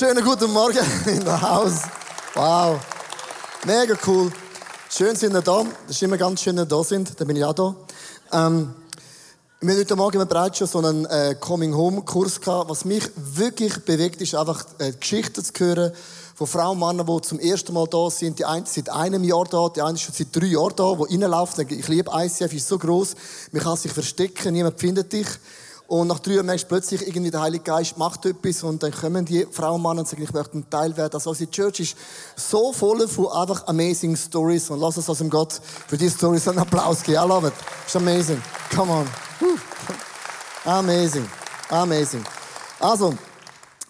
Wunderschönen guten Morgen in der Haus. Wow. Mega cool. Schön sind ihr da. Das ist immer ganz schön, dass ihr da sind. Da bin ich auch da. Ähm, wir haben heute Morgen bereits schon so einen äh, Coming-Home-Kurs gehabt. Was mich wirklich bewegt, ist einfach äh, Geschichten zu hören von Frauen und Männern, die zum ersten Mal da sind. Die eine seit einem Jahr da, die eine ist schon seit drei Jahren da, die reinlaufen. Ich liebe ICF, ist so groß, man kann sich verstecken, niemand findet dich. Und nach drei Jahren merkst du plötzlich, irgendwie der Heilige Geist macht etwas und dann kommen die Frauen und Männer und sagen, ich möchte ein Teil werden. Also unsere Church ist so voll von einfach amazing Stories und lass uns aus dem Gott für diese Stories einen Applaus geben. I love it. It's amazing. Come on. Amazing. Amazing. Also,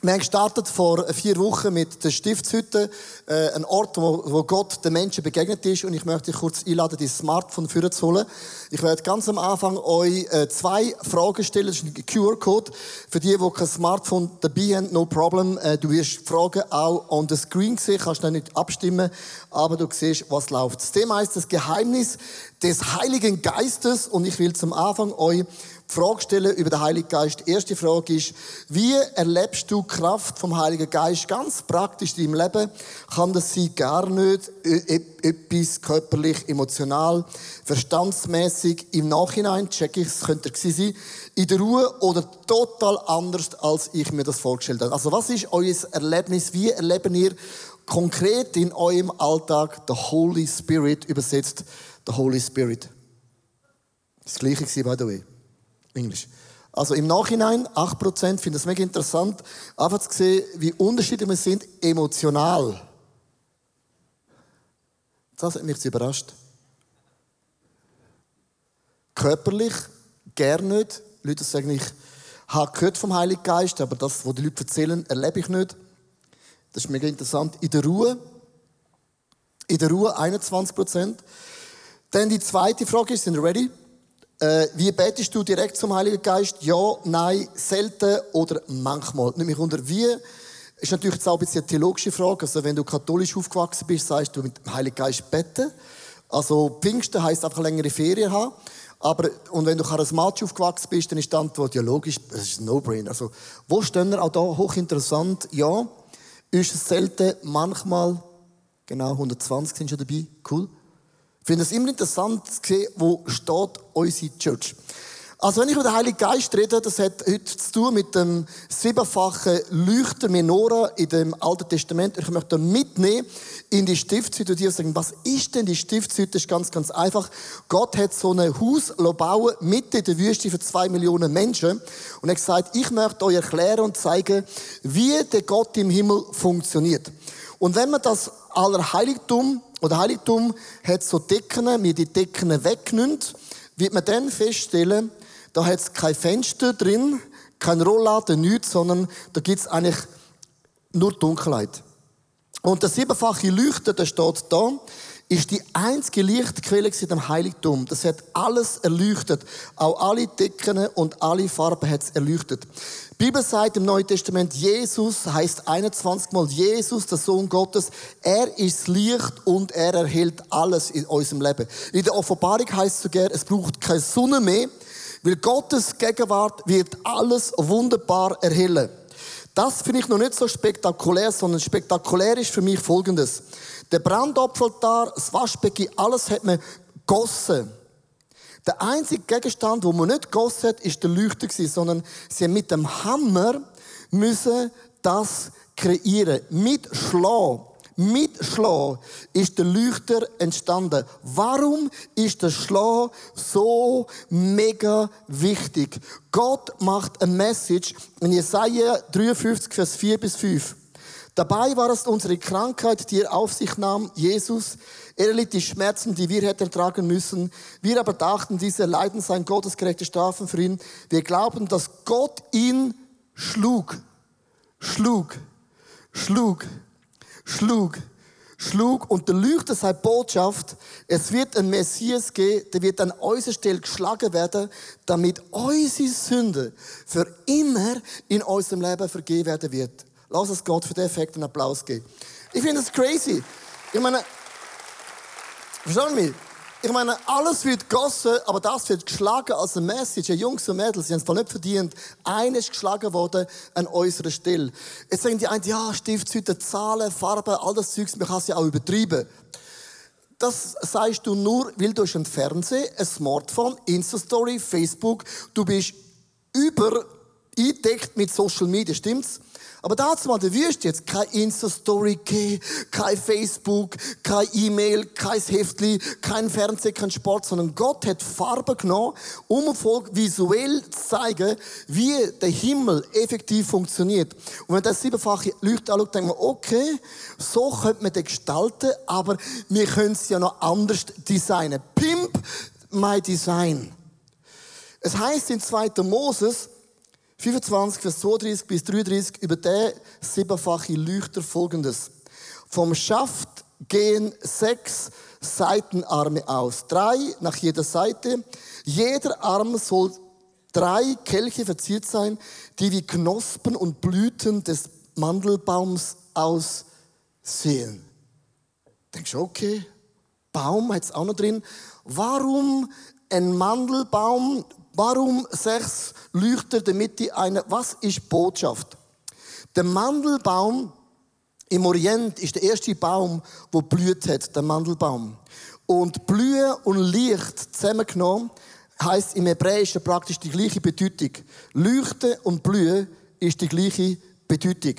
wir haben gestartet vor vier Wochen mit der Stiftshütte, äh, ein Ort, wo, wo Gott den Menschen begegnet ist. Und ich möchte dich kurz einladen, dein Smartphone führen zu holen. Ich werde ganz am Anfang euch äh, zwei Fragen stellen. Das ist ein QR-Code. Für die, die kein Smartphone dabei haben, no problem. Äh, du wirst Fragen auch on the screen sehen, kannst dann nicht abstimmen, aber du siehst, was läuft. Das Thema heißt das Geheimnis des Heiligen Geistes. Und ich will zum Anfang euch Frage stellen über den Heiligen Geist. Die erste Frage ist, wie erlebst du Kraft vom Heiligen Geist ganz praktisch in deinem Leben? Kann das sein, gar nicht, etwas körperlich, emotional, verstandsmäßig, im Nachhinein, check ich, es könnte es sein, in der Ruhe oder total anders, als ich mir das vorgestellt habe. Also was ist euer Erlebnis? Wie erleben ihr konkret in eurem Alltag the Holy Spirit, übersetzt the Holy Spirit? Das gleiche war, by the way. Englisch. Also im Nachhinein, 8% finde es mega interessant, einfach zu sehen, wie unterschiedlich wir sind emotional. Das hat mich überrascht. Körperlich, gern nicht. Leute sagen, ich habe gehört vom Heiligen Geist, aber das, was die Leute erzählen, erlebe ich nicht. Das ist mega interessant. In der Ruhe, in der Ruhe 21%. Dann die zweite Frage ist, sind ready? Äh, wie betest du direkt zum Heiligen Geist? Ja, nein, selten oder manchmal. Nicht mich unter wie ist natürlich jetzt auch ein bisschen eine theologische Frage. Also, wenn du katholisch aufgewachsen bist, sagst du mit dem Heiligen Geist beten. Also, Pfingsten heisst einfach längere Ferien haben. Aber, und wenn du charismatisch aufgewachsen bist, dann ist die Antwort ja logisch, das ist ein No-Brainer. Also, wo stehen wir? Auch da hochinteressant. Ja, ist es selten, manchmal, genau, 120 sind schon dabei. Cool. Ich finde es immer interessant zu sehen, wo steht unsere Church. Also wenn ich über den Heiligen Geist rede, das hat heute zu tun mit dem siebenfachen Leuchter Menora in dem Alten Testament. Ich möchte mitnehmen in die Stiftshütte und dir sagen, was ist denn die Stiftshütte? Das ist ganz, ganz einfach. Gott hat so ein Haus bauen mitten in der Wüste für zwei Millionen Menschen und er hat gesagt, ich möchte euch erklären und zeigen, wie der Gott im Himmel funktioniert. Und wenn man das Allerheiligtum oder Heiligtum hat so Decken, mir die Decken wegnimmt, wird man dann feststellen, da hat es kein Fenster drin, kein Rollladen, nichts, sondern da gibt es eigentlich nur Dunkelheit. Und der siebenfache Leuchter, der steht da, ist die einzige Lichtquelle in dem Heiligtum. Das hat alles erleuchtet. Auch alle Decken und alle Farben hat es erleuchtet. Bibel sagt im Neuen Testament, Jesus heißt 21 Mal Jesus, der Sohn Gottes. Er ist Licht und er erhält alles in unserem Leben. In der Offenbarung heißt es sogar, es braucht keine Sonne mehr, weil Gottes Gegenwart wird alles wunderbar erhellen. Das finde ich noch nicht so spektakulär, sondern spektakulär ist für mich Folgendes. Der Brandopferaltar, das Waschbecken, alles hat man gossen. Der einzige Gegenstand, wo man nicht gossen hat, ist der Leuchter sondern sie haben mit dem Hammer müssen das kreieren. Mit Schlag. Mit Schlag ist der Leuchter entstanden. Warum ist der Schlag so mega wichtig? Gott macht eine Message in Jesaja 53, Vers 4 bis 5. Dabei war es unsere Krankheit, die er auf sich nahm, Jesus. Er erlitt die Schmerzen, die wir hätten tragen müssen. Wir aber dachten, diese Leiden seien gottesgerechte Strafen für ihn. Wir glauben, dass Gott ihn schlug, schlug, schlug, schlug, schlug und der Leuchter seine Botschaft, es wird ein Messias geben, der wird an unserer Stelle geschlagen werden, damit unsere Sünde für immer in unserem Leben vergeben werden wird. Lass es Gott für den Effekt einen Applaus geben. Ich finde das crazy. Ich meine, verstehen mich? Ich meine, alles wird gegossen, aber das wird geschlagen als eine Message. Jungs und Mädels, sie haben es voll nicht verdient. Einer ist geschlagen worden an unserer Stelle. Jetzt sagen die einen, ja, Stiftshüte, Zahlen, Farben, all das Zeugs, man kann es ja auch übertreiben. Das sagst du nur, weil du hast ein Fernsehen, ein Smartphone, Insta-Story, Facebook. Du bist über eingedeckt mit Social Media, stimmt's? Aber dazu mal, du wirst jetzt kein Insta-Story geben, kein Facebook, kein E-Mail, kein Heftli, kein Fernsehen, kein Sport, sondern Gott hat Farbe genommen, um Volk visuell zu zeigen, wie der Himmel effektiv funktioniert. Und wenn das siebenfache Leuchte anschaut, denkt man, okay, so könnte man den gestalten, aber wir können es ja noch anders designen. Pimp my Design. Es heißt in 2. Moses, 25, Vers 32 bis 33 über den siebenfache Leuchter folgendes. Vom Schaft gehen sechs Seitenarme aus. Drei nach jeder Seite. Jeder Arm soll drei Kelche verziert sein, die wie Knospen und Blüten des Mandelbaums aussehen. Denkst du, okay, Baum hat es auch noch drin. Warum ein Mandelbaum Warum sechs Leuchter damit die eine, was ist Botschaft? Der Mandelbaum im Orient ist der erste Baum, wo blüht hat, der Mandelbaum. Und Blühe und Licht zusammengenommen heißt im Hebräischen praktisch die gleiche Bedeutung. Leuchten und Blühe ist die gleiche Bedeutung.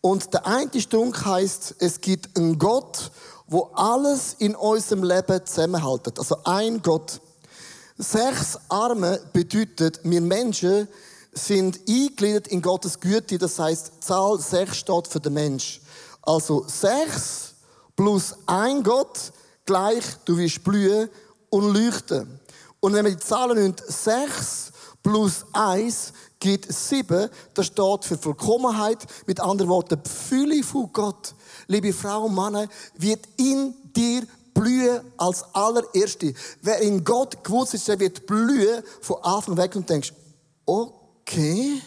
Und der eine Strunk heißt, es gibt einen Gott, wo alles in unserem Leben zusammenhaltet. Also ein Gott. Sechs Arme bedeutet, wir Menschen sind eingegliedert in Gottes Güte. Das heißt, Zahl sechs steht für den Mensch. Also sechs plus ein Gott gleich, du wirst blühen und leuchten. Und wenn wir die Zahlen nehmen, sechs plus eins gibt sieben, das steht für Vollkommenheit. Mit anderen Worten, die Fülle von Gott, liebe Frau und Männer, wird in dir blühen als allererste. Wer in Gott gewusst ist, der wird blühen von Anfang weg und denkst, okay,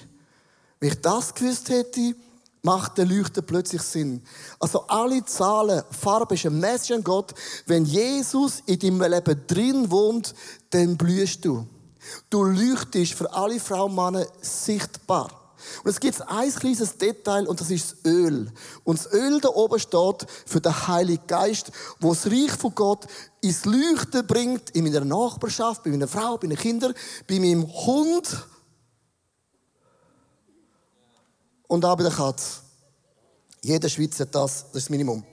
wenn ich das gewusst hätte, macht der Leuchten plötzlich Sinn. Also alle Zahlen, Farbe ist ein Message an Gott. Wenn Jesus in deinem Leben drin wohnt, dann blühst du. Du leuchtest für alle Frauen und Männer sichtbar. Und es gibt ein kleines Detail und das ist das Öl. Und das Öl da oben steht für den Heiligen Geist, wo das Reich von Gott ins Leuchten bringt, in meiner Nachbarschaft, bei meiner Frau, bei meinen Kindern, bei meinem Hund und auch bei der Katze. Jeder Schweizer hat das, das ist das Minimum.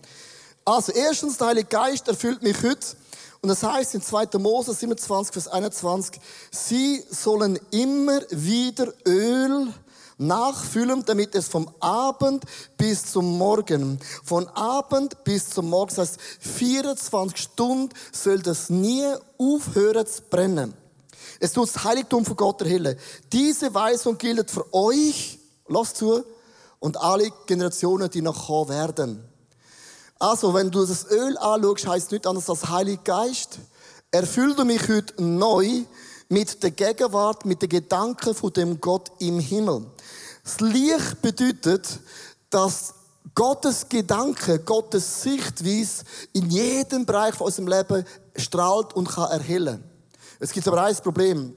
Also, erstens, der Heilige Geist erfüllt mich heute. Und das heißt in 2. Mose 27, Vers 21, sie sollen immer wieder Öl nachfüllen, damit es vom Abend bis zum Morgen, von Abend bis zum Morgen, das heißt 24 Stunden soll das nie aufhören zu brennen. Es tut das Heiligtum von Gott erhellen. Diese Weisung gilt für euch, lasst zu, und alle Generationen, die noch kommen werden. Also, wenn du das Öl anschaust, heißt es nicht anders als Heilig Geist. Erfüll du mich heute neu mit der Gegenwart, mit den Gedanken von dem Gott im Himmel. Das Licht bedeutet, dass Gottes Gedanke, Gottes Sichtweise in jedem Bereich von unserem Leben strahlt und kann erhellen. Es gibt aber ein Problem.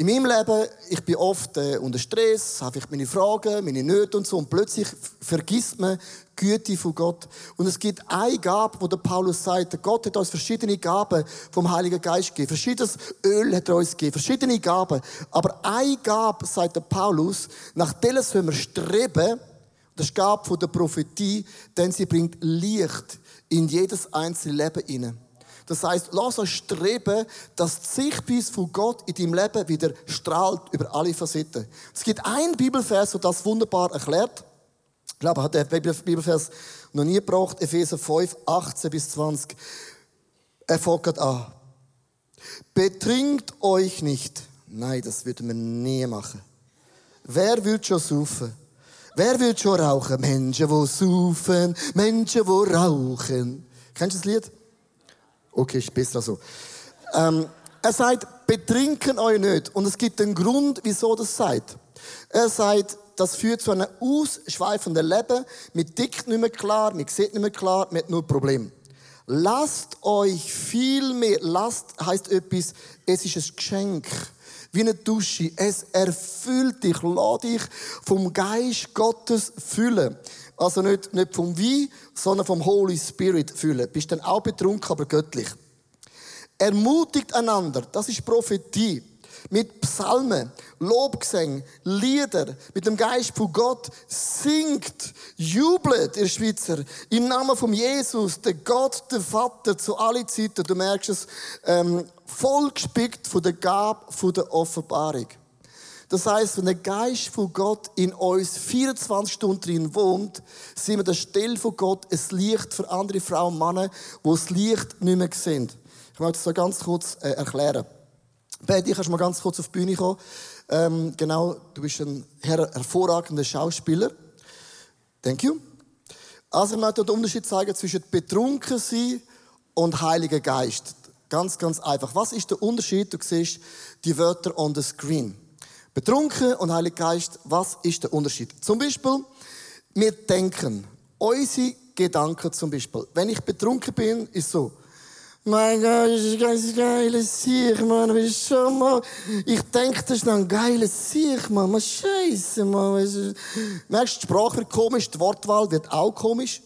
In meinem Leben, ich bin oft äh, unter Stress, habe ich meine Fragen, meine Nöte und so, und plötzlich vergisst man die Güte von Gott. Und es gibt eine Gabe, wo der Paulus sagt, Gott hat uns verschiedene Gaben vom Heiligen Geist gegeben. Verschiedenes Öl hat er uns gegeben, verschiedene Gaben. Aber eine Gabe, sagt der Paulus, nach der sollen wir streben, das ist die Gabe von der Prophetie, denn sie bringt Licht in jedes einzelne Leben hinein. Das heißt, lass uns streben, dass die Sichtweise von Gott in deinem Leben wieder strahlt über alle Facetten. Es gibt einen Bibelvers, der das wunderbar erklärt. Ich glaube, hat der Bibelvers noch nie gebraucht. Epheser 5, 18 bis 20. Er fängt an. Betrinkt euch nicht. Nein, das würde man nie machen. Wer will schon saufen? Wer will schon rauchen? Menschen, die saufen, Menschen, die rauchen. Kennst du das Lied? Okay, ist besser so. Ähm, er sagt, betrinken euch nicht. Und es gibt einen Grund, wieso das sagt. Er sagt, das führt zu einem ausschweifenden Leben. Man tickt nicht mehr klar, man sieht nicht mehr klar, man hat nur Probleme. lasst euch viel mehr, lasst heißt etwas, es ist ein Geschenk. Wie eine Dusche. Es erfüllt dich. Lass dich vom Geist Gottes füllen. Also nicht, nicht vom Wein, sondern vom Holy Spirit füllen. Bist dann auch betrunken, aber göttlich. Ermutigt einander. Das ist Prophetie mit Psalmen, Lobgesängen, Lieder, mit dem Geist von Gott singt, jubelt, ihr Schweizer, im Namen von Jesus, der Gott, der Vater, zu allen Zeiten. Du merkst es, ähm, voll gespickt von der Gabe, von der Offenbarung. Das heißt, wenn der Geist von Gott in uns 24 Stunden drin wohnt, sind wir der Stelle von Gott ein Licht für andere Frauen und Männer, die das Licht nicht mehr sehen. Ich möchte das so ganz kurz äh, erklären. Betty, kannst du mal ganz kurz auf die Bühne kommen? Ähm, genau, du bist ein her hervorragender Schauspieler. Thank you. Also ich möchte den Unterschied zeigen zwischen betrunken sein und Heiliger Geist. Ganz, ganz einfach. Was ist der Unterschied? Du siehst die Wörter on the screen. Betrunken und Heiliger Geist, was ist der Unterschied? Zum Beispiel, wir denken, unsere Gedanken zum Beispiel. Wenn ich betrunken bin, ist so, mein Gott, das ist ein ganz geiles Sieg, Mann. Willst schon mal? Ich denke, das ist ein geiles Sieg, Mann. Man Scheiße, Mann. Merkst du, die Sprache wird komisch, die Wortwahl wird auch komisch.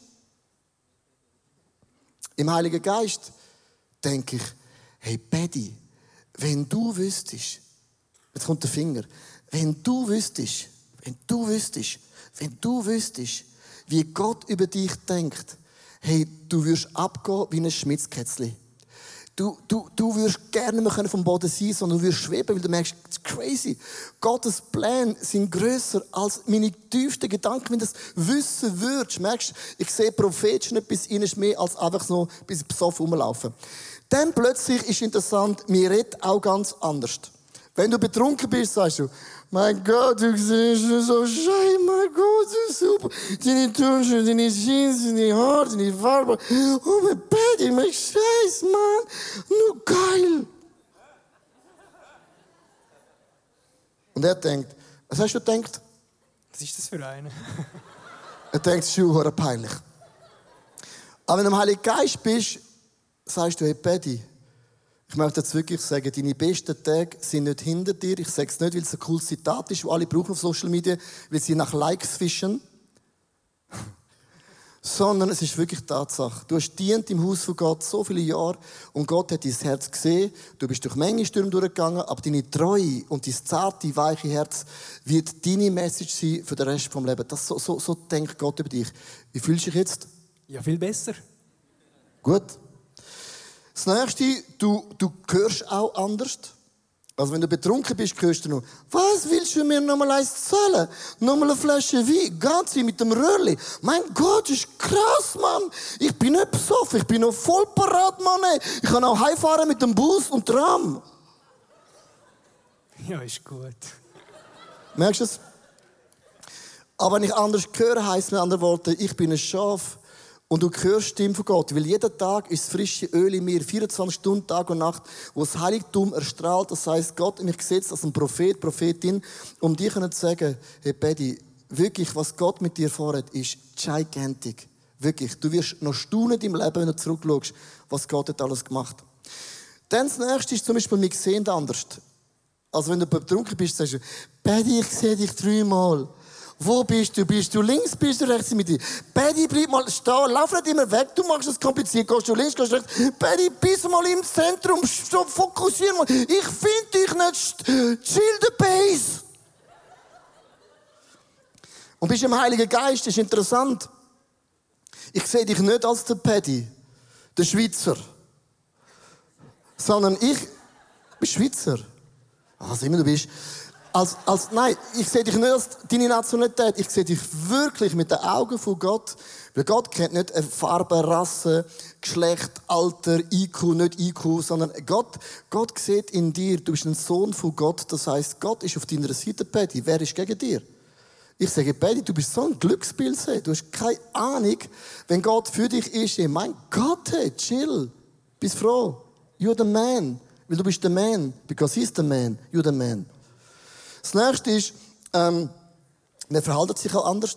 Im Heiligen Geist denke ich, hey, Betty, wenn du wüsstest, jetzt kommt der Finger, wenn du wüsstest, wenn du wüsstest, wenn du wüsstest, wie Gott über dich denkt, hey, du wirst abgehen wie ein Schmitzkätzchen. Du, du, du wirst gerne mehr vom Boden sein, sondern du wirst schweben, weil du merkst, it's crazy. Gottes Pläne sind grösser als meine tiefsten Gedanken. Wenn du das wissen würdest, merkst ich sehe prophetisch bis ihnen mehr als einfach so bis besoffen rumlaufen. Dann plötzlich ist interessant, mir redet auch ganz anders. Wenn du betrunken bist, sagst du, mein Gott, du siehst so schön, mein Gott, so super. Deine Turnschuhe, deine Jeans, deine Haare, deine Farbe. Oh, mein Bett, mein Scheiß, Mann. Nur geil. Und er denkt, was hast du gedacht? Was ist das für eine? er denkt, Schuhe peinlich. Aber wenn du im Heiligen Geist bist, sagst du, hey, Paddy, ich möchte jetzt wirklich sagen, deine besten Tage sind nicht hinter dir. Ich sage es nicht, weil es ein cooles Zitat ist, das alle brauchen auf Social Media, weil sie nach Likes fischen. Sondern es ist wirklich Tatsache. Du hast dient im Haus von Gott so viele Jahre und Gott hat dein Herz gesehen. Du bist durch Menge Stürme durchgegangen, aber deine Treue und dein zarte, weiche Herz wird deine Message sein für den Rest des Lebens. Das, so, so, so denkt Gott über dich. Wie fühlst du dich jetzt? Ja, viel besser. Gut. Das nächste, du, du hörst auch anders. Also wenn du betrunken bist, hörst du nur, was willst du mir nochmal eins zahlen? Nochmal eine Flasche Wein, ganz mit dem Röhrli. Mein Gott, das ist krass, Mann. Ich bin nicht besoffen, ich bin noch voll parat, Mann. Ich kann auch heimfahren mit dem Bus und Tram. Ja, ist gut. Merkst du es? Aber wenn ich anders höre, heisst mit anderen Worten, ich bin ein Schaf und du hörst die Stimme von Gott, weil jeden Tag ist frische Öl in mir, 24 Stunden, Tag und Nacht, wo das Heiligtum erstrahlt. Das heißt, Gott mich gesetzt als ein Prophet, Prophetin, um dir zu sagen, hey Betty, wirklich, was Gott mit dir vorhat, ist gigantic. Wirklich. Du wirst noch staunen im Leben, wenn du zurückschaust, was Gott hat alles gemacht. Dann das nächste ist zum Beispiel, wir sehen anders. Also wenn du betrunken bist, sagst du, Betty, ich sehe dich dreimal. Wo bist du? Bist du links, bist du rechts mit dir? Betty, bleib mal stehen, lauf nicht immer weg, du machst es kompliziert. Gehst du links, gehst du rechts. Betty, bist mal im Zentrum, stopp, fokussieren mal. Ich finde dich nicht, chill the base. Und bist im Heiligen Geist, das ist interessant. Ich sehe dich nicht als der Paddy, der Schweizer, sondern ich bin Schweizer. Was immer du bist. Als, als, nein, ich sehe dich nicht als deine Nationalität. Ich sehe dich wirklich mit den Augen von Gott. Weil Gott kennt nicht Farbe, Rasse, Geschlecht, Alter, IQ, nicht IQ, sondern Gott, Gott sieht in dir, du bist ein Sohn von Gott. Das heißt, Gott ist auf deiner Seite, Patty. Wer ist gegen dir? Ich sage, Patty, du bist so ein Glücksbild. Du hast keine Ahnung, wenn Gott für dich ist. Mein Gott, hey, chill. Bist froh. You're the man. Weil du bist der Man. Because he's the man. You're the man. Das nächste ist, ähm, man verhält sich auch anders.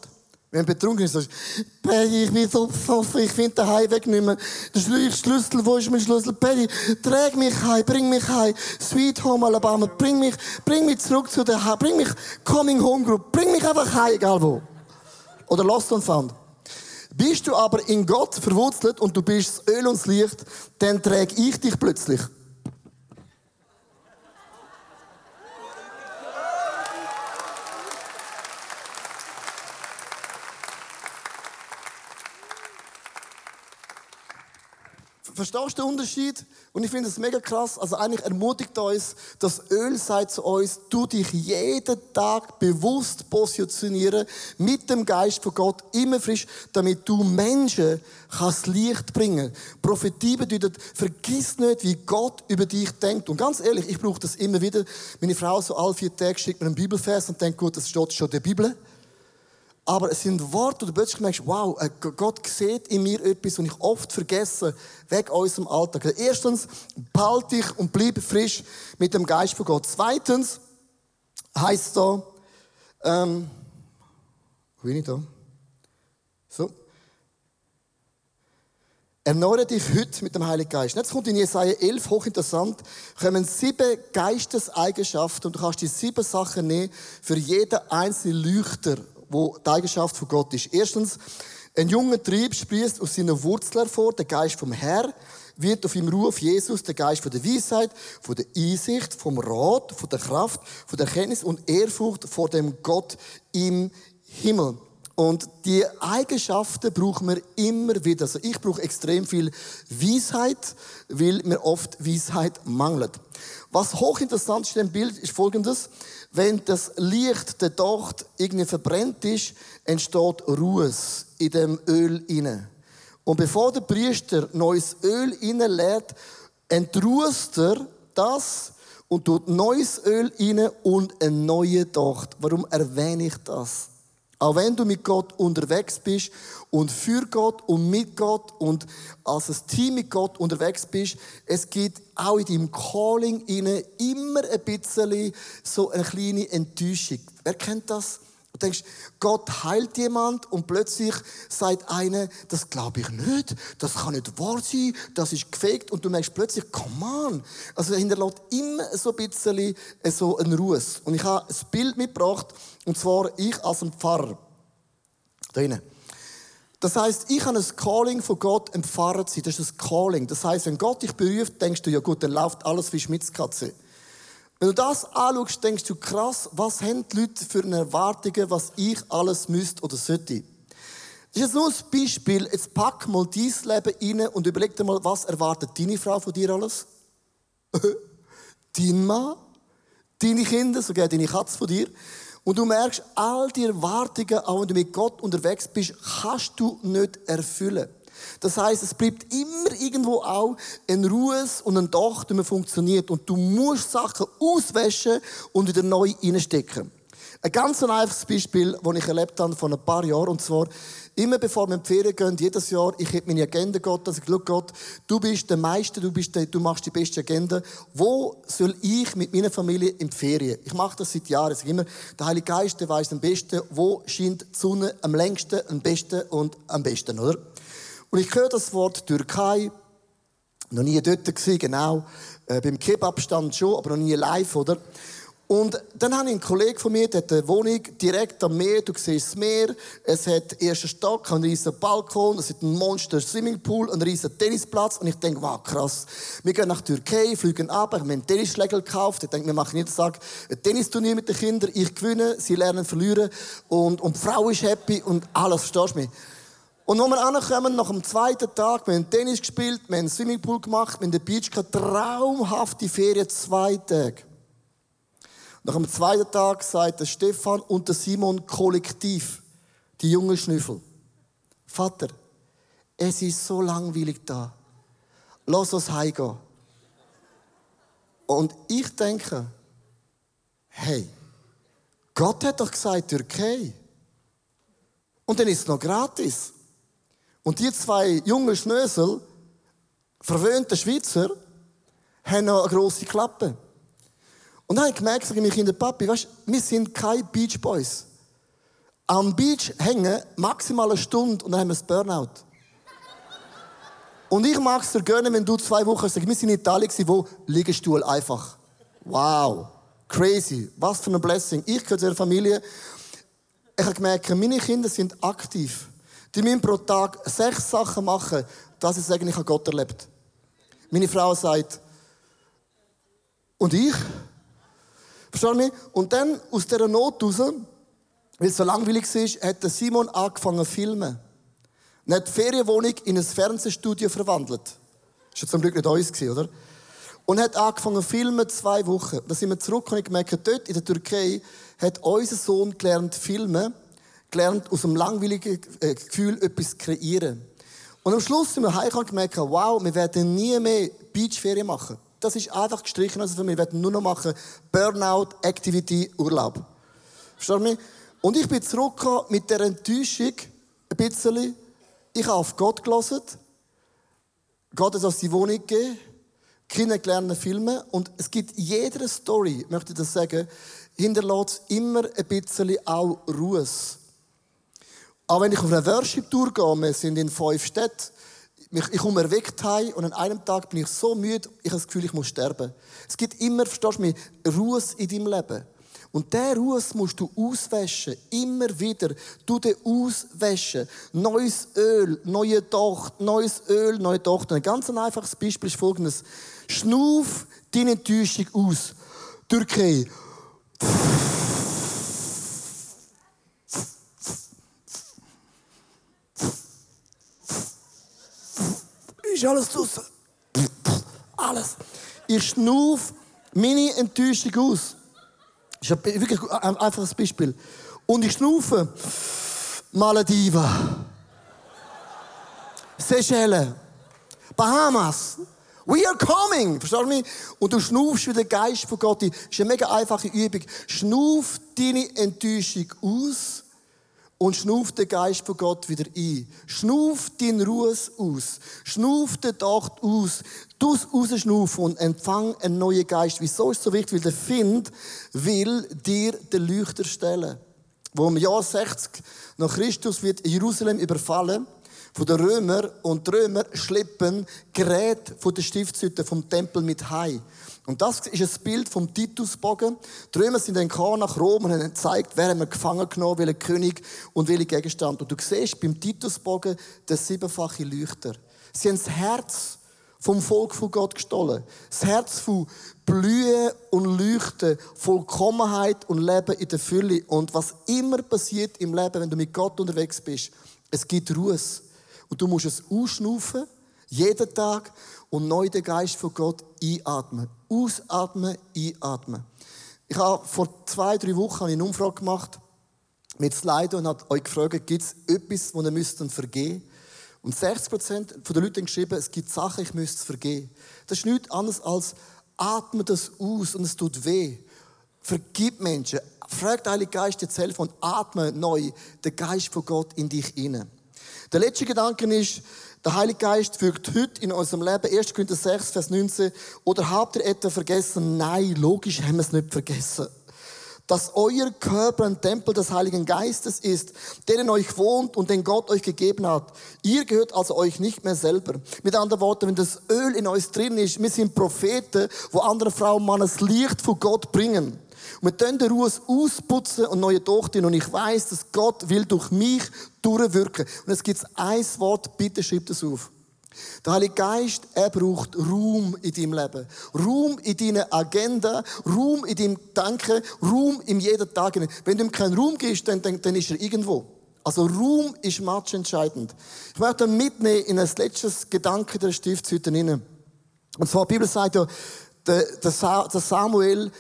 Wenn betrunken bist, sagst du, Paddy, ich bin so besoffen, ich finde den Heimweg nicht mehr. Der Schlüssel, wo ist mein Schlüssel? Paddy, träg mich heim, bring mich heim. Sweet Home Alabama, bring mich, bring mich zurück zu der Heim, bring mich Coming Home Group, bring mich einfach heim, egal wo. Oder Lost und Found. Bist du aber in Gott verwurzelt und du bist das Öl und das Licht, dann träg ich dich plötzlich. Verstehst du den Unterschied? Und ich finde es mega krass. Also eigentlich ermutigt uns, das Öl sagt zu uns, du dich jeden Tag bewusst positionieren mit dem Geist von Gott immer frisch, damit du Menschen kannst Licht bringen. Prophetie bedeutet, vergiss nicht, wie Gott über dich denkt. Und ganz ehrlich, ich brauche das immer wieder. Meine Frau so alle vier Tage schickt mir einen Bibelvers und denkt, gut, das steht schon in der Bibel. Aber es sind Worte, wo du plötzlich merkst, wow, äh, Gott sieht in mir etwas, was ich oft vergesse, weg unserem Alltag. Also erstens, behalte dich und bleib frisch mit dem Geist von Gott. Zweitens, heißt da, ähm, wo bin ich da? So. Erneuere dich heute mit dem Heiligen Geist. Jetzt kommt in Jesaja 11, hochinteressant, kommen sieben Geisteseigenschaften und du kannst die sieben Sachen nehmen für jeden einzelnen Leuchter wo die Eigenschaft von Gott ist. Erstens, ein junger Trieb sprießt aus seiner Wurzel hervor, der Geist vom Herr wird auf ihm ruhen, auf Jesus, der Geist von der Weisheit, von der Einsicht, vom Rat, von der Kraft, von der Erkenntnis und Ehrfurcht vor dem Gott im Himmel. Und die Eigenschaften brauchen wir immer wieder. Also ich brauche extrem viel Weisheit, weil mir oft Weisheit mangelt. Was hochinteressant ist in dem Bild ist folgendes. Wenn das Licht der Docht irgendwie verbrennt ist, entsteht Ruhes in dem Öl inne. Und bevor der Priester neues Öl inneleert, entrußt er das und tut neues Öl inne und eine neue Docht. Warum erwähne ich das? Auch wenn du mit Gott unterwegs bist und für Gott und mit Gott und als ein Team mit Gott unterwegs bist, es gibt auch in deinem Calling immer ein bisschen so eine kleine Enttäuschung. Wer kennt das? Du denkst, Gott heilt jemand und plötzlich sagt einer, das glaube ich nicht, das kann nicht wahr sein, das ist gefaked und du merkst plötzlich, come on. Also er hinterlässt immer so ein bisschen so einen Ruß. Und ich habe ein Bild mitgebracht, und zwar ich als ein Pfarrer. Da hinten. Das heißt, ich habe ein Calling von Gott, ein Pfarrer zu sein. Das ist ein Calling. Das heißt, wenn Gott dich beruft, denkst du, ja gut, dann läuft alles wie Schmitzkatze. Wenn du das anschaust, denkst du, krass, was haben die Leute für eine Erwartungen, was ich alles müsste oder sollte. Das ist jetzt nur ein Beispiel. Jetzt pack mal dein Leben rein und überleg dir mal, was erwartet deine Frau von dir alles? Dein Mann? Deine Kinder, sogar deine Katze von dir? Und du merkst, all die Erwartungen, auch wenn du mit Gott unterwegs bist, kannst du nicht erfüllen. Das heißt, es bleibt immer irgendwo auch ein Ruhes und ein Dach, der funktioniert. Und du musst Sachen auswaschen und wieder neu reinstecken. Ein ganz einfaches Beispiel, das ich erlebt habe vor ein paar Jahren, und zwar, immer bevor wir in die Ferien gehen, jedes Jahr, ich habe meine Agenda Gott, also ich Gott, du bist der Meister, du, bist der, du machst die beste Agenda. Wo soll ich mit meiner Familie in die Ferien? Ich mache das seit Jahren. Ich sage immer, der Heilige Geist, der weiß am besten, wo scheint die Sonne am längsten, am besten und am besten, oder? Und ich höre das Wort Türkei, noch nie dort gewesen, genau, äh, beim Kebabstand schon, aber noch nie live, oder? Und dann habe ich einen Kollegen von mir, der hat eine Wohnung direkt am Meer. Du siehst das Meer. Es hat ersten Stock, einen riesen Balkon, es hat einen Monster Swimmingpool, einen riesen Tennisplatz. Und ich denke, wow, krass. Wir gehen nach Türkei, fliegen ab, ich habe mir einen Tennisschläger gekauft. Ich denke, wir machen jeden Tag ein Tennisturnier mit den Kindern. Ich gewinne, sie lernen verlieren. Und, und die Frau ist happy und alles, verstehst du mich? Und wenn wir ankommen, nach dem zweiten Tag, wir haben Tennis gespielt, wir haben Swimmingpool gemacht, wir haben den Beach gehabt, traumhafte Ferien, zwei Tage. Nach dem zweiten Tag sagt der Stefan und der Simon kollektiv, die jungen Schnüffel, Vater, es ist so langweilig da. Lass uns heimgehen. Und ich denke, hey, Gott hat doch gesagt, Türkei. Und dann ist es noch gratis. Und die zwei jungen Schnösel, verwöhnte Schweizer, haben noch eine grosse Klappe. Und dann habe ich gemerkt, sage ich mir Kinder, Papi, weißt, wir sind keine Beach Boys. am Beach hängen, maximal eine Stunde und dann haben wir das Burnout. Und ich mag es dir gönnen, wenn du zwei Wochen sagst, wir sind in Italien, wo Liegestuhl einfach. Wow. Crazy. Was für ein Blessing. Ich gehöre zu einer Familie. Ich habe gemerkt, meine Kinder sind aktiv. Die müssen pro Tag sechs Sachen machen, dass sie sagen, ich habe Gott erlebt. Meine Frau sagt, und ich? Verstehst du? Und dann, aus dieser Not raus, weil es so langweilig war, hat Simon angefangen zu filmen. Und hat die Ferienwohnung in ein Fernsehstudio verwandelt. Das war zum Glück nicht uns, oder? Und hat angefangen zu filmen, zwei Wochen. Da sind wir zurück und ich gemerkt, dort in der Türkei hat unser Sohn gelernt zu filmen, gelernt aus einem langweiligen äh, Gefühl etwas zu kreieren. Und am Schluss sind wir heimgekommen und gemerkt, wow, wir werden nie mehr Beachferien machen. Das ist einfach gestrichen also. Wir werden nur noch machen Burnout, Activity, Urlaub. Verstehst du mich? Und ich bin zurückgekommen mit der Enttäuschung, ein bisschen. Ich habe auf Gott gelesen. Gott hat uns die Wohnung gegeben. Kinder lernen filmen. Und es gibt in jeder Story, möchte ich das sagen, hinterlässt immer ein bisschen auch Ruhe. Aber wenn ich auf eine Worship-Tour gehe, wir sind in fünf Städten, ich komme erweckt heim und an einem Tag bin ich so müde, ich habe das Gefühl, ich muss sterben. Es gibt immer, verstehst du mich, Ruhe in deinem Leben. Und der Ruß musst du auswaschen. Immer wieder. Du den auswaschen. Neues Öl, neue Docht, neues Öl, neue Docht. Ein ganz einfaches Beispiel ist folgendes. Schnuff deine Enttäuschung aus. Türkei. Ist alles draussen. Alles. Ich schnuff meine Enttäuschung aus. Das ist wirklich ein einfaches Beispiel. Und ich schnufe. Malediven. Seychellen. Bahamas. We are coming. Verstehst du mich? Und du schnaufst wie der Geist von Gott. Das ist eine mega einfache Übung. Schnuff deine Enttäuschung aus und schnuff den Geist von Gott wieder ein. Schnuff deinen Ruß aus. Schnuff den Docht aus. Du rausschnaufen und empfang einen neuen Geist. Wieso ist es so wichtig? Weil der Find will dir den Leuchter stellen. Wo im Jahr 60 nach Christus wird Jerusalem überfallen von den Römern und die Römer schleppen Geräte von der Stiftshütte vom Tempel mit heim. Und das ist ein Bild vom Titusbogen. Die Römer sind dann nach Rom und haben gezeigt, wer haben wir gefangen genommen, welcher König und welcher Gegenstand. Und du siehst beim Titusbogen den siebenfachen Leuchter. Sie haben das Herz vom Volk von Gott gestohlen. Das Herz von Blühen und Leuchten, Vollkommenheit und Leben in der Fülle. Und was immer passiert im Leben, wenn du mit Gott unterwegs bist, es gibt Ruhe. Und du musst es ausschnaufen, jeden Tag, und neu den Geist von Gott einatmen. Ausatmen, einatmen. Ich habe vor zwei, drei Wochen eine Umfrage gemacht mit Slido und habe euch gefragt, gibt es etwas, das ihr müsst vergeben Und 60% der Leute haben geschrieben, es gibt Sachen, ich müsste vergeben. Das ist nichts anderes als atme das aus und es tut weh. Vergib Menschen. Frag den Geist jetzt helfen und atme neu den Geist von Gott in dich hinein. Der letzte Gedanke ist, der Heilige Geist wirkt heute in unserem Leben, 1. Korinther 6, Vers 19, oder habt ihr etwa vergessen? Nein, logisch haben wir es nicht vergessen. Dass euer Körper ein Tempel des Heiligen Geistes ist, der in euch wohnt und den Gott euch gegeben hat. Ihr gehört also euch nicht mehr selber. Mit anderen Worten, wenn das Öl in euch drin ist, wir sind Propheten, wo andere Frauen und Männer das Licht von Gott bringen. Und wir können den Ruhe ausputzen und neue Tochter. Und ich weiß, dass Gott will durch mich durchwirken. Und es gibt ein Wort, bitte schreib das auf. Der Heilige Geist, er braucht Raum in deinem Leben. Raum in deiner Agenda, Raum in deinem Denken, Raum in jedem Tag. Wenn du ihm keinen Raum gibst, dann, dann, dann ist er irgendwo. Also Raum ist entscheidend. Ich möchte mitnehmen in ein letztes Gedanke der Stiftshütte hinein. Und zwar, die Bibel sagt ja, der Samuel,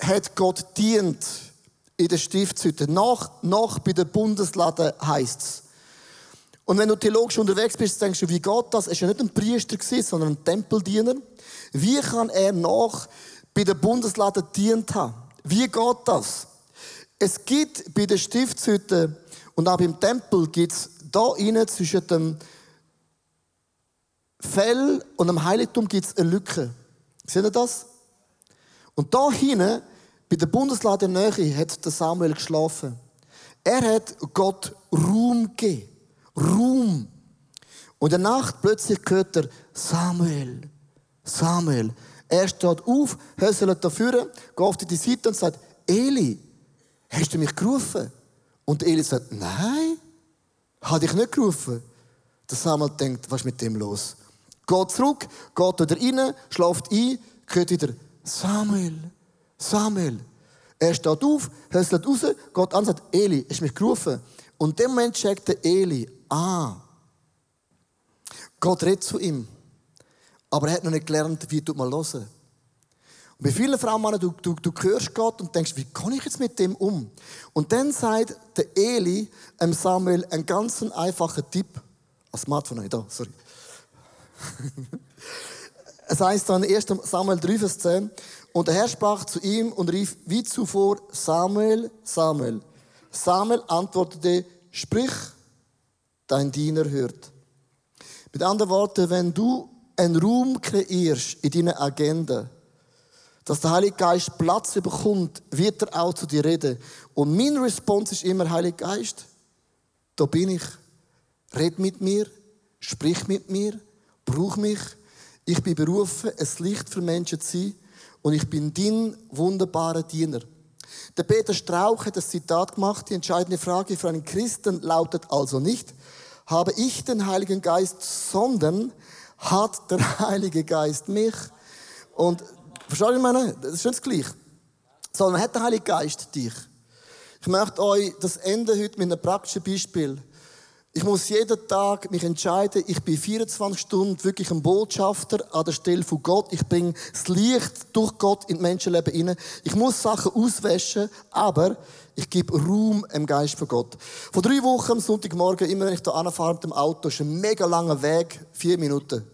hat Gott dient in der Stiftshütte. Nach, nach bei der Bundeslade heisst es. Und wenn du theologisch unterwegs bist, denkst du, wie geht das? Er war ja nicht ein Priester, sondern ein Tempeldiener. Wie kann er nach bei der Bundeslade dient haben? Wie geht das? Es gibt bei der Stiftshütte und auch beim Tempel gibt es da innen zwischen dem Fell und dem Heiligtum gibt es eine Lücke. Seht ihr das? Und da hinten bei der Bundeslade Nähe hat der Samuel geschlafen. Er hat Gott Ruhm gegeben. Ruhm. Und in der Nacht plötzlich hört er Samuel. Samuel. Er steht auf, höselt dafür, geht auf die Seite und sagt, Eli, hast du mich gerufen? Und Eli sagt, nein, habe ich nicht gerufen. Der Samuel denkt, was ist mit dem los? Geht zurück, geht wieder rein, schläft ein, hört wieder, Samuel, Samuel. Er steht auf, höselt raus, geht an und sagt, Eli, hast mich gerufen? Und in dem Moment checkt der Eli, ah, Gott redet zu ihm. Aber er hat noch nicht gelernt, wie tut man hören. Und bei vielen Frauen, du, du, du hörst Gott und denkst, wie kann ich jetzt mit dem um? Und dann sagt der Eli dem Samuel einen ganz einfachen Tipp. Als Smartphone, da, sorry. es heißt dann 1. Samuel 3, Vers 10. Und der Herr sprach zu ihm und rief wie zuvor, Samuel, Samuel. Samuel antwortete, sprich, dein Diener hört. Mit anderen Worten, wenn du einen Raum kreierst in deiner Agenda, dass der Heilige Geist Platz bekommt, wird er auch zu dir reden. Und mein Response ist immer, Heilige Geist, da bin ich. Red mit mir, sprich mit mir, brauch mich. Ich bin berufen, ein Licht für Menschen zu sein und ich bin dein wunderbarer Diener. Der Peter Strauch hat das Zitat gemacht, die entscheidende Frage für einen Christen lautet also nicht, habe ich den Heiligen Geist, sondern hat der Heilige Geist mich? Und, versteht ihr, meine? Das ist schon das Gleiche. Sondern hat der Heilige Geist dich? Ich möchte euch das Ende heute mit einem praktischen Beispiel ich muss jeden Tag mich entscheiden, ich bin 24 Stunden wirklich ein Botschafter an der Stelle von Gott. Ich bringe das Licht durch Gott in das Menschenleben hinein. Ich muss Sachen auswäschen, aber ich gebe Raum im Geist von Gott. Vor drei Wochen am Sonntagmorgen, immer wenn ich da anfahre mit dem Auto, ist ein mega langer Weg, vier Minuten.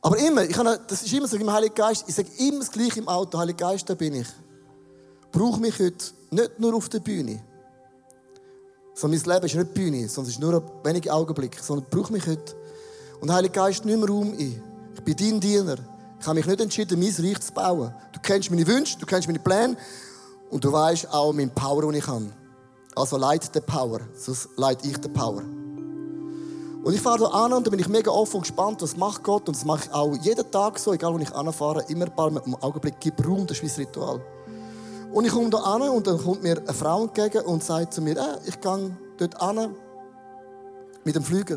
Aber immer, ich habe, das ist immer so im Heiligen Geist, ich sage immer das Gleiche im Auto, Heiliger Geist, da bin ich. Brauche mich heute nicht nur auf der Bühne so, mein Leben ist nicht Bühne, sondern es ist nur wenige Augenblicke, sondern brauche mich heute. Und Heilige Geist nicht mehr Raum ein. Ich bin dein Diener. Ich habe mich nicht entschieden, mein Reich zu bauen. Du kennst meine Wünsche, du kennst meine Pläne und du weißt auch mein Power, den ich habe. Also leid der Power, sonst leite ich der Power. Und ich fahre da an und da bin ich mega offen und gespannt, was macht Gott. Und das mache ich auch jeden Tag so, egal wo ich anfahre, immer ein paar Augenblick, gib Raum, das ist mein Ritual. Und ich komme da an und dann kommt mir eine Frau entgegen und sagt zu mir, äh, ich gehe dort an mit dem Flüger.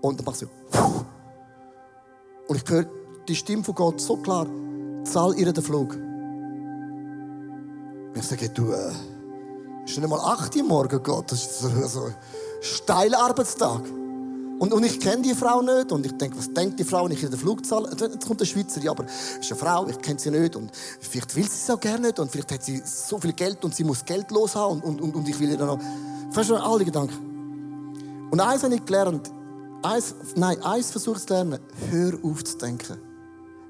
Und dann macht sie so, und ich höre die Stimme von Gott so klar, zahl ihr den Flug. Und ich sage, du, äh, ist nicht mal 8 Uhr morgen, Gott, das ist so ein steiler Arbeitstag. Und, und ich kenne die Frau nicht und ich denke, was denkt die Frau, wenn ich ihr den Flug zahle? Jetzt kommt der Schweizer, ja, aber es ist eine Frau, ich kenne sie nicht und vielleicht will sie es auch gerne nicht und vielleicht hat sie so viel Geld und sie muss Geld los haben und, und, und ich will ihr dann noch... Verstehst du, all die Gedanken. Und eins habe ich gelernt, eins, nein, eins versuche zu lernen, hör auf zu denken.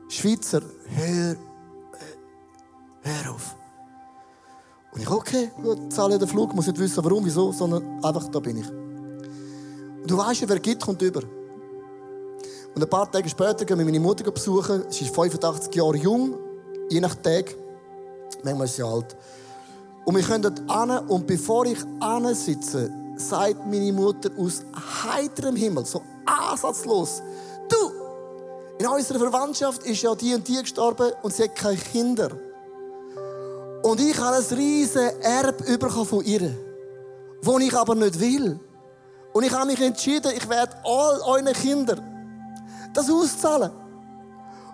Schweizer, hör, hör auf. Und ich, okay, gut, zahle den Flug, muss nicht wissen, warum, wieso, sondern einfach, da bin ich. Du weißt ja, wer gibt, kommt über. Und ein paar Tage später gehen wir meine Mutter besuchen. Sie ist 85 Jahre jung, je nach Tag. Manchmal ist sie alt. Und wir können dort an und bevor ich sitze, sagt meine Mutter aus heiterem Himmel, so ansatzlos, du, in unserer Verwandtschaft ist ja die und die gestorben und sie hat keine Kinder. Und ich habe ein riesiges Erb bekommen von ihr, das ich aber nicht will. Und ich habe mich entschieden, ich werde all euren Kindern das auszahlen.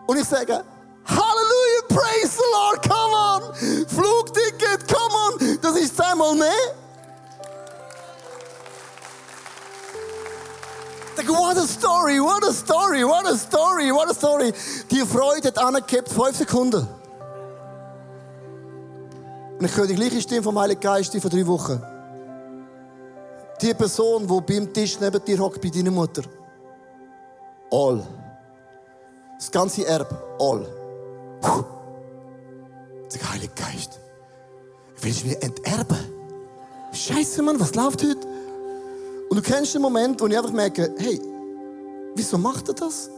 Und ich sage, Halleluja, praise the Lord, come on! Flugticket, come on! Das ist zweimal mehr. What a story, what a story, what a story, what a story. Die Freude hat angekippt, fünf Sekunden. Und ich höre die gleiche Stimme vom Heiligen Geist wie vor drei Wochen. Die Person, die beim Tisch neben dir hockt, bei deiner Mutter. All. Das ganze Erb. All. Der Heilige Geist. Willst du mir enterben? Scheiße, Mann, was läuft heute? Und du kennst den Moment, wo ich einfach merke, hey, wieso macht er das?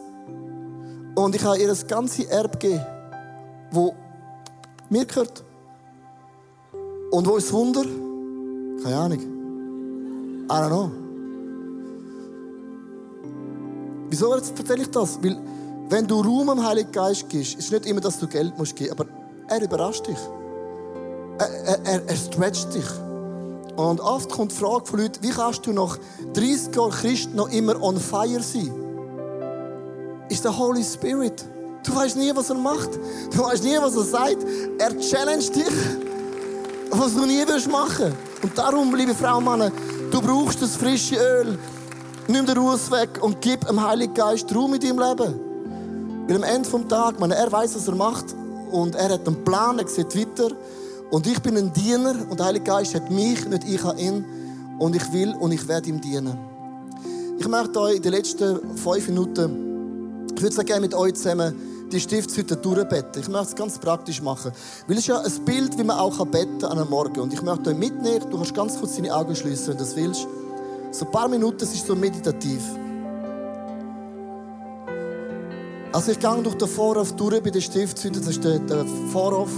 Und ich habe ihr das ganze Erb gegeben, wo mir gehört. Und wo ist das Wunder? Keine Ahnung. I don't know. Wieso erzähle ich das? Weil, wenn du Raum am Heiligen Geist gibst, ist nicht immer, dass du Geld musst geben aber er überrascht dich. Er, er, er, stretcht dich. Und oft kommt die Frage von Leuten, wie kannst du nach 30 Jahren Christ noch immer on fire sein? Ist der Holy Spirit. Du weißt nie, was er macht. Du weißt nie, was er sagt. Er challenged dich, was du nie machen. Und darum, liebe Frau und Männer, du brauchst das frische Öl. Nimm den Ruß weg und gib dem Heiligen Geist Raum in deinem Leben. Weil am Ende des Tages, meine, er weiß, was er macht und er hat einen Plan, er sieht weiter. Und ich bin ein Diener und der Heilige Geist hat mich, nicht ich an ihn. Und ich will und ich werde ihm dienen. Ich möchte euch in den letzten fünf Minuten, ich würde sehr gerne mit euch zusammen die Stiftshütte durchbetten. Ich möchte es ganz praktisch machen. Weil es ist ja ein Bild, wie man auch betten kann an einem Morgen. Und ich möchte euch mitnehmen, du kannst ganz kurz deine Augen schließen, wenn du das willst. So ein paar Minuten, es ist so meditativ. Also ich gehe durch den Vorhof durch bei der Stiftshütte, das ist der, der Vorhof.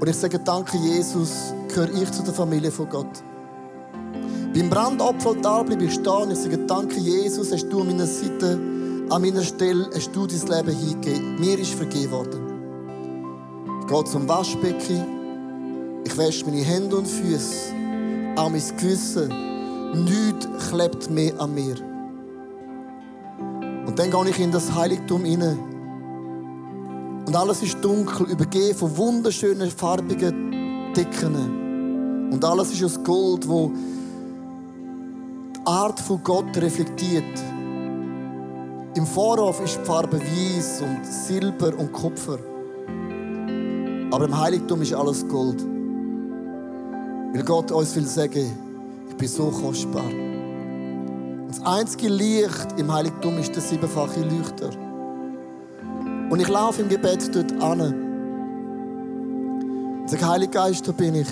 Und ich sage, danke Jesus, gehöre ich zu der Familie von Gott. Beim Brandopferaltar bleibe ich stehen und ich sage, danke Jesus, hast du an meiner Seite, an meiner Stelle, hast du dein Leben hingegeben. Mir ist vergeben worden. Ich gehe zum Waschbecken, ich wasche meine Hände und Füße, auch mein Gewissen Nichts klebt mehr an mir. Und dann gehe ich in das Heiligtum hinein. Und alles ist dunkel, übergeben von wunderschönen, farbigen Decken. Und alles ist aus Gold, wo die Art von Gott reflektiert. Im Vorhof ist die Farbe Weiß und Silber und Kupfer. Aber im Heiligtum ist alles Gold. Weil Gott uns will sagen, bin so kostbar. das einzige Licht im Heiligtum ist der siebenfache Leuchter. Und ich laufe im Gebet dort an. Und sage, Heiliger Geist, da bin ich.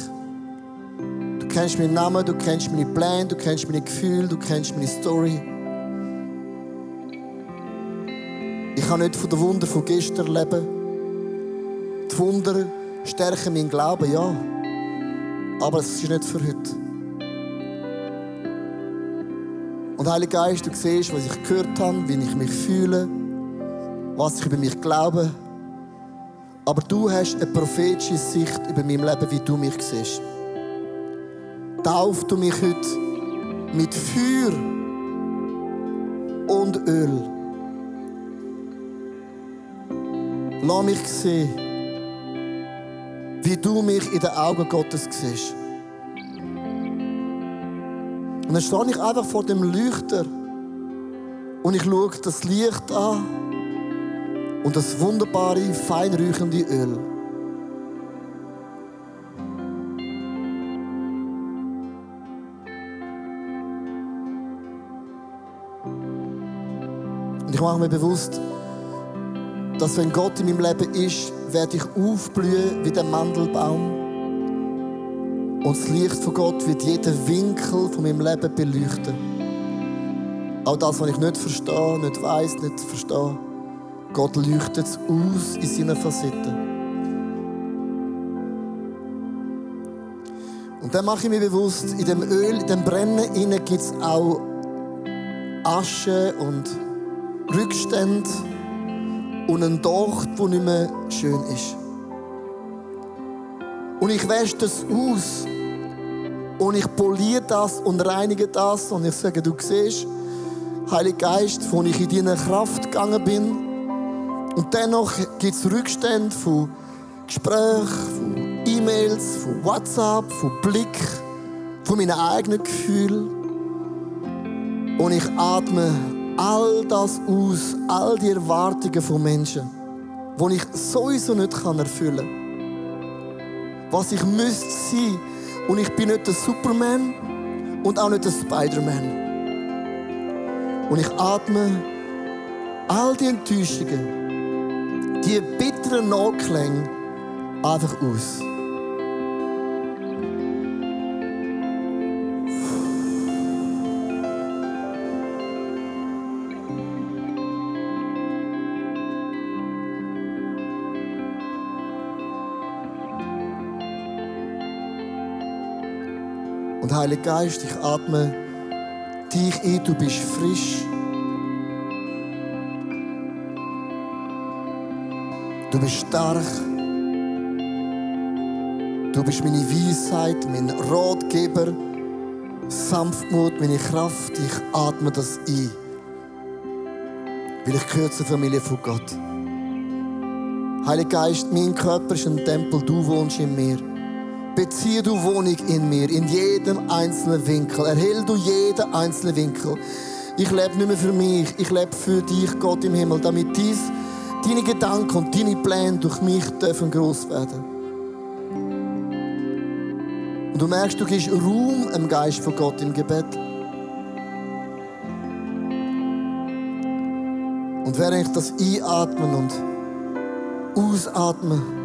Du kennst meinen Namen, du kennst meine Pläne, du kennst meine Gefühle, du kennst meine Story. Ich kann nicht von den Wunder von gestern leben. Die Wunder stärken meinen Glauben, ja. Aber es ist nicht für heute. Und Heiliger Geist, du siehst, was ich gehört habe, wie ich mich fühle, was ich über mich glaube. Aber du hast eine prophetische Sicht über mein Leben, wie du mich siehst. Tauf du mich heute mit Feuer und Öl. Lass mich sehen, wie du mich in den Augen Gottes siehst. Und dann stehe ich einfach vor dem Leuchter und ich schaue das Licht an und das wunderbare, feinräuchende Öl. Und ich mache mir bewusst, dass wenn Gott in meinem Leben ist, werde ich aufblühen wie der Mandelbaum. Und das Licht von Gott wird jeden Winkel von meinem Leben beleuchten. Auch das, was ich nicht verstehe, nicht weiß, nicht verstehe. Gott leuchtet es aus in seinen Facetten. Und dann mache ich mir bewusst, in dem Öl, in dem Brennen gibt es auch Asche und Rückstände und einen Docht, der nicht mehr schön ist. Und ich wäsche das aus. Und ich poliere das und reinige das. Und ich sage, du siehst, Heiliger Geist, wo ich in deine Kraft gegangen bin. Und dennoch gibt es Rückstände von Gesprächen, von E-Mails, von WhatsApp, von Blick, von meinen eigenen Gefühlen. Und ich atme all das aus, all die Erwartungen von Menschen, die ich sowieso nicht erfüllen kann was ich müsste sein. Und ich bin nicht der Superman und auch nicht der Spider-Man. Und ich atme all die Enttäuschungen, die bitteren Nachklänge einfach aus. Heiliger Geist, ich atme dich ein, du bist frisch. Du bist stark. Du bist meine Weisheit, mein Ratgeber, Sanftmut, meine Kraft. Ich atme das ein. Weil ich gehöre zur Familie von Gott. Heiliger Geist, mein Körper ist ein Tempel, du wohnst in mir. Beziehe du Wohnung in mir, in jedem einzelnen Winkel. Erhell du jeden einzelnen Winkel. Ich lebe nicht mehr für mich, ich lebe für dich, Gott im Himmel, damit dies, deine Gedanken und deine Pläne durch mich dürfen groß werden. Und du merkst, du gibst Raum im Geist von Gott im Gebet. Und während ich das einatmen und ausatmen,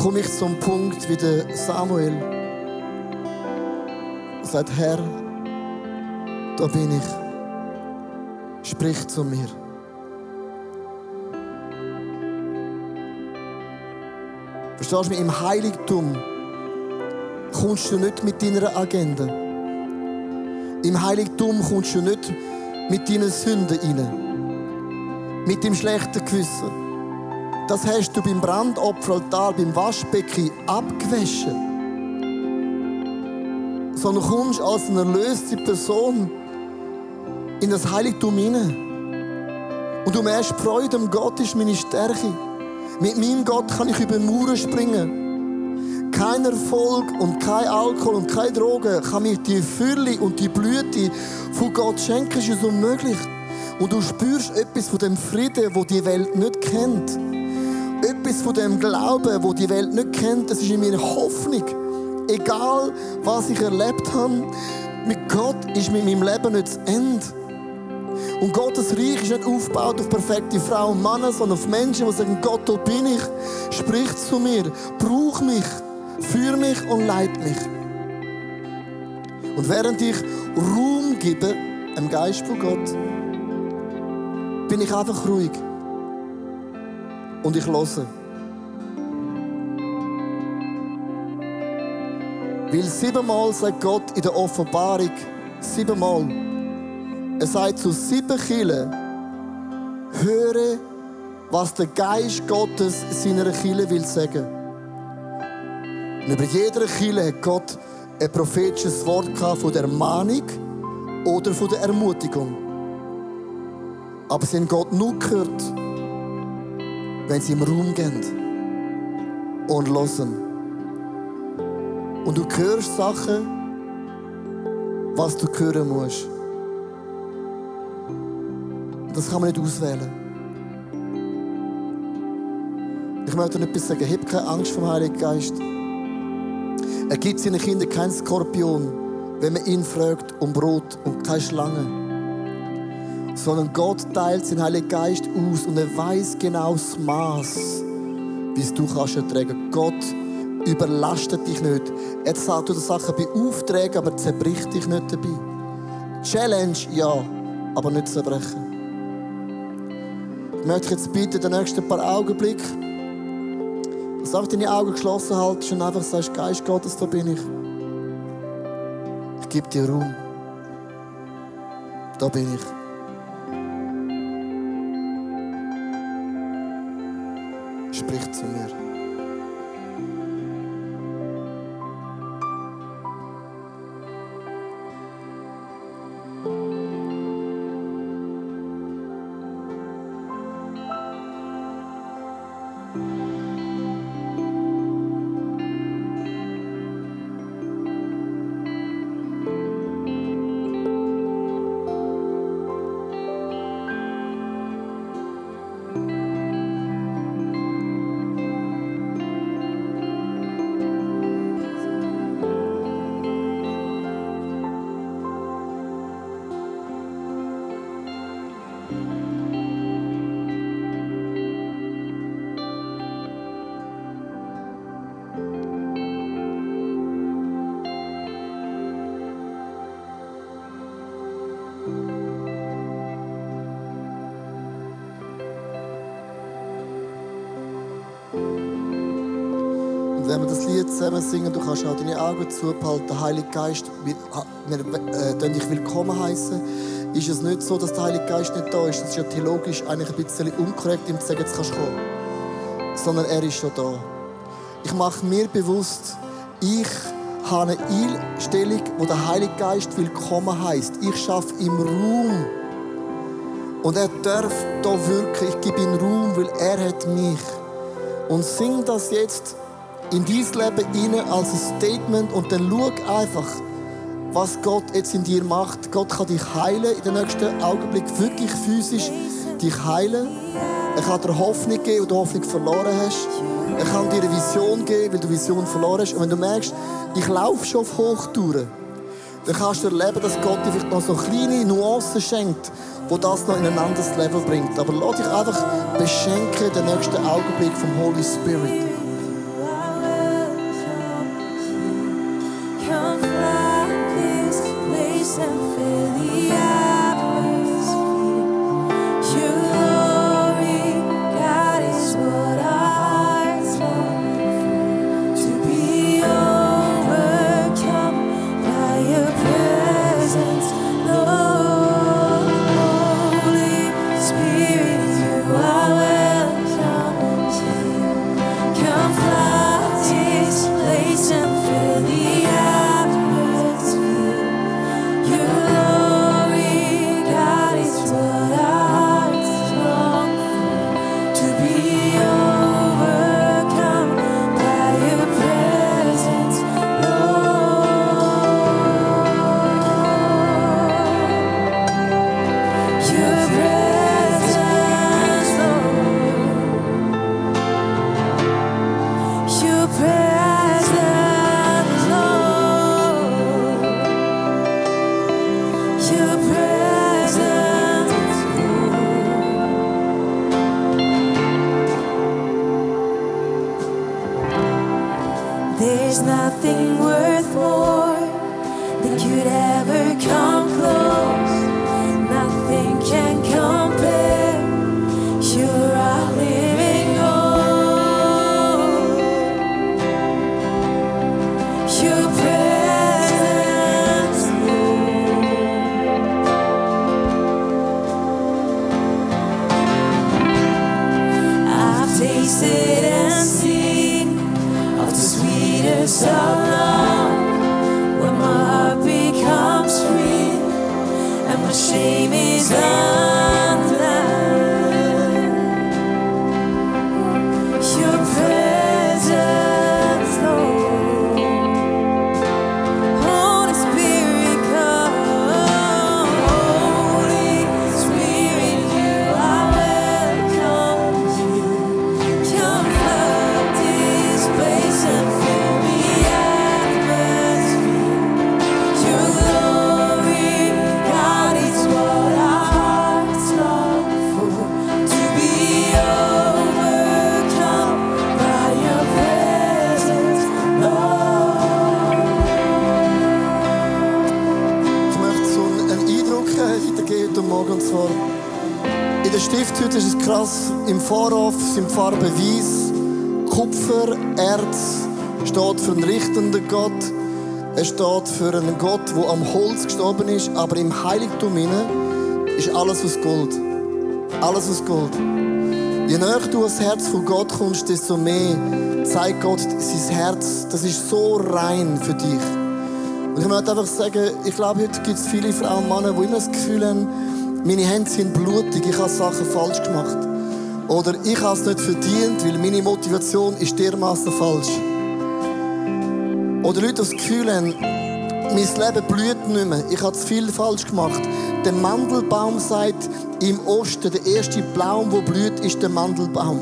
komme ich zum Punkt wie der Samuel. Er sagt, Herr, da bin ich. Sprich zu mir. Verstehst du mich? Im Heiligtum kommst du nicht mit deiner Agenda. Im Heiligtum kommst du nicht mit deinen Sünden rein. Mit dem schlechten Gewissen. Das hast du beim Brandopferaltar, beim Waschbecken abgewaschen. Sondern kommst als eine erlöste Person in das Heiligtum hinein. Und du merkst, Freude am Gott ist meine Stärke. Mit meinem Gott kann ich über Mauern springen. Kein Erfolg und kein Alkohol und keine Drogen kann mir die Fülle und die Blüte von Gott schenken. Das ist unmöglich. Und du spürst etwas von dem Frieden, wo die Welt nicht kennt. Etwas von dem Glauben, wo die Welt nicht kennt. Das ist in meiner Hoffnung. Egal, was ich erlebt habe, mit Gott ist mit meinem Leben nicht das Ende. Und Gottes Reich ist nicht aufgebaut auf perfekte Frauen und Männer, sondern auf Menschen, die sagen, Gott, da bin ich, sprich zu mir, brauch mich, führ mich und leit mich. Und während ich Raum gebe, im Geist von Gott, bin ich einfach ruhig. Und ich höre. Weil siebenmal sagt Gott in der Offenbarung, siebenmal, er sagt zu sieben Killen, höre, was der Geist Gottes seiner Kille will sagen. Und über jeder Kille hat Gott ein prophetisches Wort von der Ermahnung oder von der Ermutigung. Aber sie haben Gott nur gehört, wenn sie im Raum gehen und hören. Und du hörst Sachen, was du hören musst. Das kann man nicht auswählen. Ich möchte dir etwas sagen. Hab keine Angst vom Heiligen Geist. Er gibt seinen Kindern keinen Skorpion, wenn man ihn fragt um Brot und keine Schlange. Sondern Gott teilt seinen Heiligen Geist aus und er weiß genau das Maß, wie es du kannst ertragen. Gott überlastet dich nicht. Er sagt dir Sachen bei Aufträgen, aber zerbricht dich nicht dabei. Challenge, ja, aber nicht zerbrechen. Ich möchte jetzt bitten, den nächsten paar Augenblick, dass du deine Augen geschlossen haltest und einfach sagst, Geist Gottes, da bin ich. Ich gebe dir Raum. Da bin ich. Sprich zu zusammen singen, du kannst auch deine Augen zuhalten. Der Heilige Geist, wir, wir äh, dich willkommen heißen. Ist es nicht so, dass der Heilige Geist nicht da ist? Das ist ja theologisch eigentlich ein bisschen unkorrekt, ihm zu sagen, jetzt kannst du kommen. Sondern er ist schon da. Ich mache mir bewusst, ich habe eine Einstellung, wo der Heilige Geist willkommen heißt. Ich schaffe ihm Raum. Und er darf da wirken. Ich gebe ihm Raum, weil er hat mich. Und sing das jetzt in dein Leben hinein als ein Statement und dann schau einfach, was Gott jetzt in dir macht. Gott kann dich heilen in den nächsten Augenblick, wirklich physisch dich heilen. Er kann dir Hoffnung geben, weil du Hoffnung verloren hast. Er kann dir eine Vision geben, weil du Vision verloren hast. Und wenn du merkst, ich laufe schon auf Hochtouren, dann kannst du erleben, dass Gott dir vielleicht noch so kleine Nuancen schenkt, wo das noch in ein anderes Level bringt. Aber lass dich einfach beschenken den nächsten Augenblick vom Holy Spirit. Steht für einen Gott, der am Holz gestorben ist, aber im Heiligtum ist alles aus Gold. Alles aus Gold. Je näher du ans Herz von Gott kommst, desto mehr zeigt Gott sein Herz. Das ist so rein für dich. Und ich möchte einfach sagen, ich glaube, heute gibt es viele Frauen und Männer, die immer das Gefühl haben, meine Hände sind blutig, ich habe Sachen falsch gemacht. Oder ich habe es nicht verdient, weil meine Motivation ist dermaßen falsch. Oder Leute das Gefühl haben, mein Leben blüht nicht mehr. Ich habe zu viel falsch gemacht. Der Mandelbaum sagt im Osten, der erste Baum, der blüht, ist der Mandelbaum.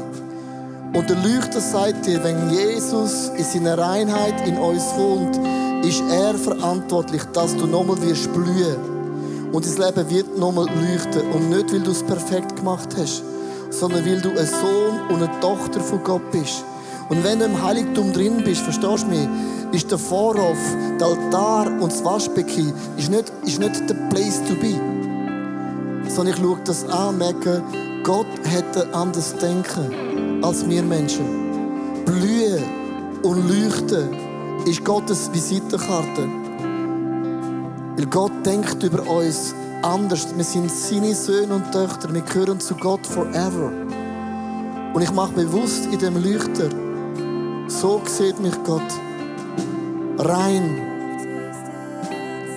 Und der Leuchter sagt dir, wenn Jesus in seiner Reinheit in uns wohnt, ist er verantwortlich, dass du nochmal wirst blühen. Und das Leben wird nochmal leuchten. Und nicht, weil du es perfekt gemacht hast, sondern weil du ein Sohn und eine Tochter von Gott bist. Und wenn du im Heiligtum drin bist, verstehst du mich, ist der Vorhof, der Altar und das Waschbecken ist nicht, ist nicht der Place to be. Sondern ich schaue das an merke, Gott hätte anders denken als wir Menschen. Blühen, und Leuchten ist Gottes Visitenkarte. Weil Gott denkt über uns anders. Wir sind seine Söhne und Töchter. Wir gehören zu Gott forever. Und ich mache bewusst in dem Leuchter, so sieht mich Gott. Rein,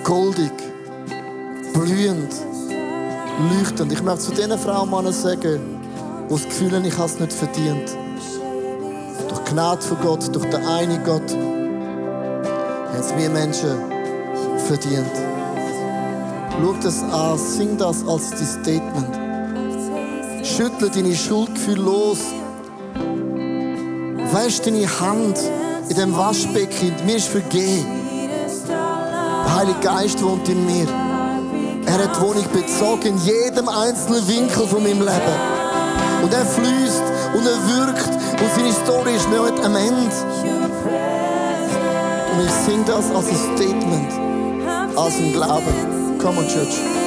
goldig, blühend, leuchtend. Ich möchte zu diesen Frauen Männern sagen, die das Gefühl haben, ich habe es nicht verdient. Durch Gnade von Gott, durch den einen Gott, haben es wir Menschen verdient. Schau das an, sing das als dein Statement. Schüttle deine Schuldgefühle los. Wäsch deine Hand in dem Waschbecken. Mir ist vergeben. Der Heilige Geist wohnt in mir. Er hat Wohnung bezogen in jedem einzelnen Winkel von meinem Leben. Und er fließt und er wirkt und seine Story ist nicht am Ende. Und ich singe das als ein Statement, als ein Glauben. Come on, Church.